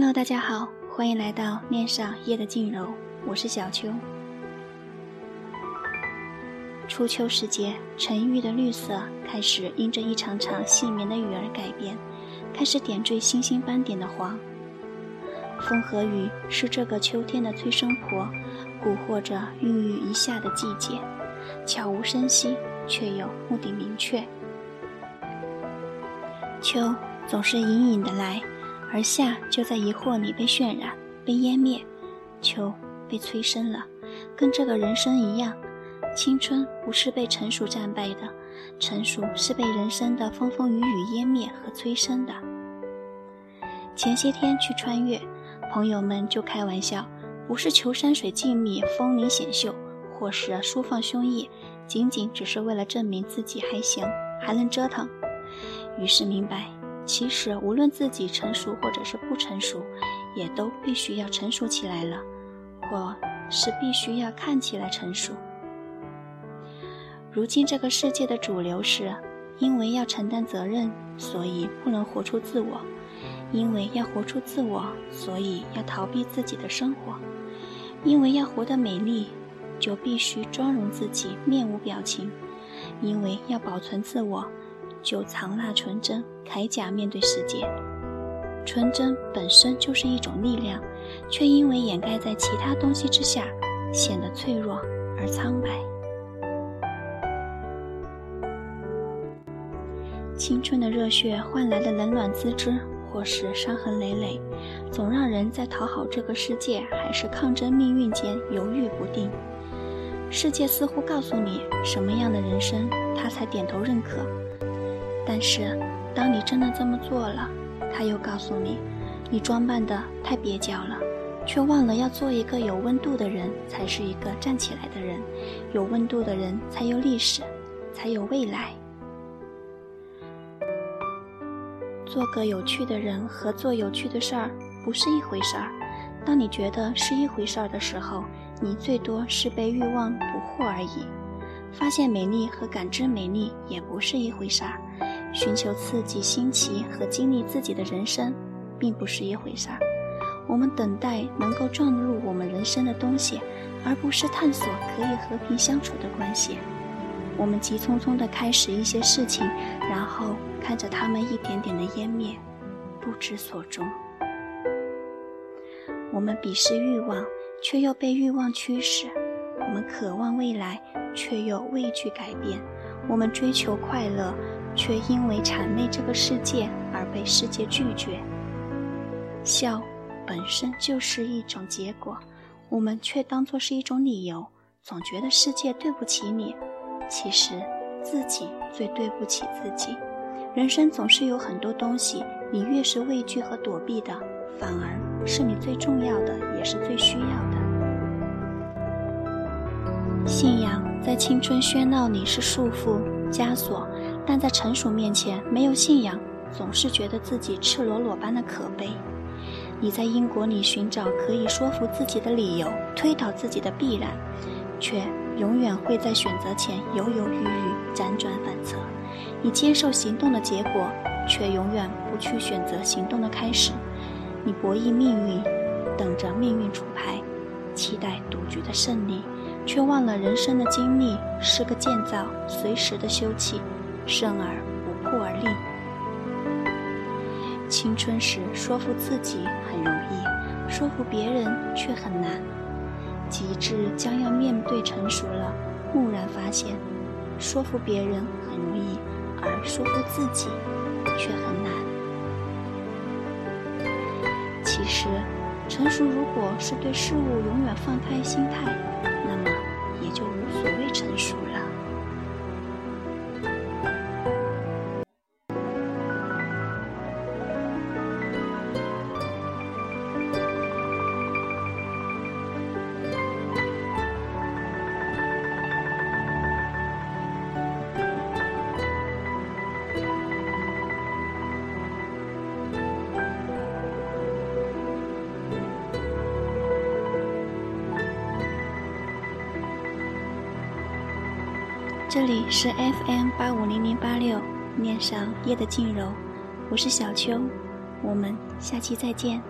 Hello，大家好，欢迎来到恋上夜的静柔，我是小秋。初秋时节，沉郁的绿色开始因着一场场细绵的雨而改变，开始点缀星星斑点的黄。风和雨是这个秋天的催生婆，蛊惑着孕育一夏的季节，悄无声息，却又目的明确。秋总是隐隐的来，而夏就在疑惑里被渲染、被湮灭。秋被催生了，跟这个人生一样，青春不是被成熟战败的，成熟是被人生的风风雨雨湮灭和催生的。前些天去穿越。朋友们就开玩笑，不是求山水静谧、风灵显秀，或是舒放胸臆，仅仅只是为了证明自己还行，还能折腾。于是明白，其实无论自己成熟或者是不成熟，也都必须要成熟起来了，或是必须要看起来成熟。如今这个世界的主流是，因为要承担责任，所以不能活出自我。因为要活出自我，所以要逃避自己的生活；因为要活得美丽，就必须妆容自己，面无表情；因为要保存自我，就藏纳纯真，铠甲面对世界。纯真本身就是一种力量，却因为掩盖在其他东西之下，显得脆弱而苍白。青春的热血换来的冷暖自知。或是伤痕累累，总让人在讨好这个世界还是抗争命运间犹豫不定。世界似乎告诉你什么样的人生，他才点头认可。但是，当你真的这么做了，他又告诉你，你装扮的太蹩脚了，却忘了要做一个有温度的人，才是一个站起来的人。有温度的人才有历史，才有未来。做个有趣的人和做有趣的事儿不是一回事儿。当你觉得是一回事儿的时候，你最多是被欲望捕获而已。发现美丽和感知美丽也不是一回事儿。寻求刺激、新奇和经历自己的人生，并不是一回事儿。我们等待能够撞入我们人生的东西，而不是探索可以和平相处的关系。我们急匆匆地开始一些事情，然后看着它们一点点的湮灭，不知所终。我们鄙视欲望，却又被欲望驱使；我们渴望未来，却又畏惧改变；我们追求快乐，却因为谄媚这个世界而被世界拒绝。笑本身就是一种结果，我们却当作是一种理由，总觉得世界对不起你。其实，自己最对不起自己。人生总是有很多东西，你越是畏惧和躲避的，反而是你最重要的，也是最需要的。信仰在青春喧闹里是束缚、枷锁，但在成熟面前，没有信仰，总是觉得自己赤裸裸般的可悲。你在因果里寻找可以说服自己的理由，推倒自己的必然，却。永远会在选择前犹犹豫豫、辗转反侧。你接受行动的结果，却永远不去选择行动的开始。你博弈命运，等着命运出牌，期待赌局的胜利，却忘了人生的经历是个建造，随时的休憩，生而不破而立。青春时说服自己很容易，说服别人却很难。极致将要面对成熟了，蓦然发现，说服别人很容易，而说服自己却很难。其实，成熟如果是对事物永远放开心态，这里是 FM 八五零零八六，念上夜的静柔，我是小秋，我们下期再见。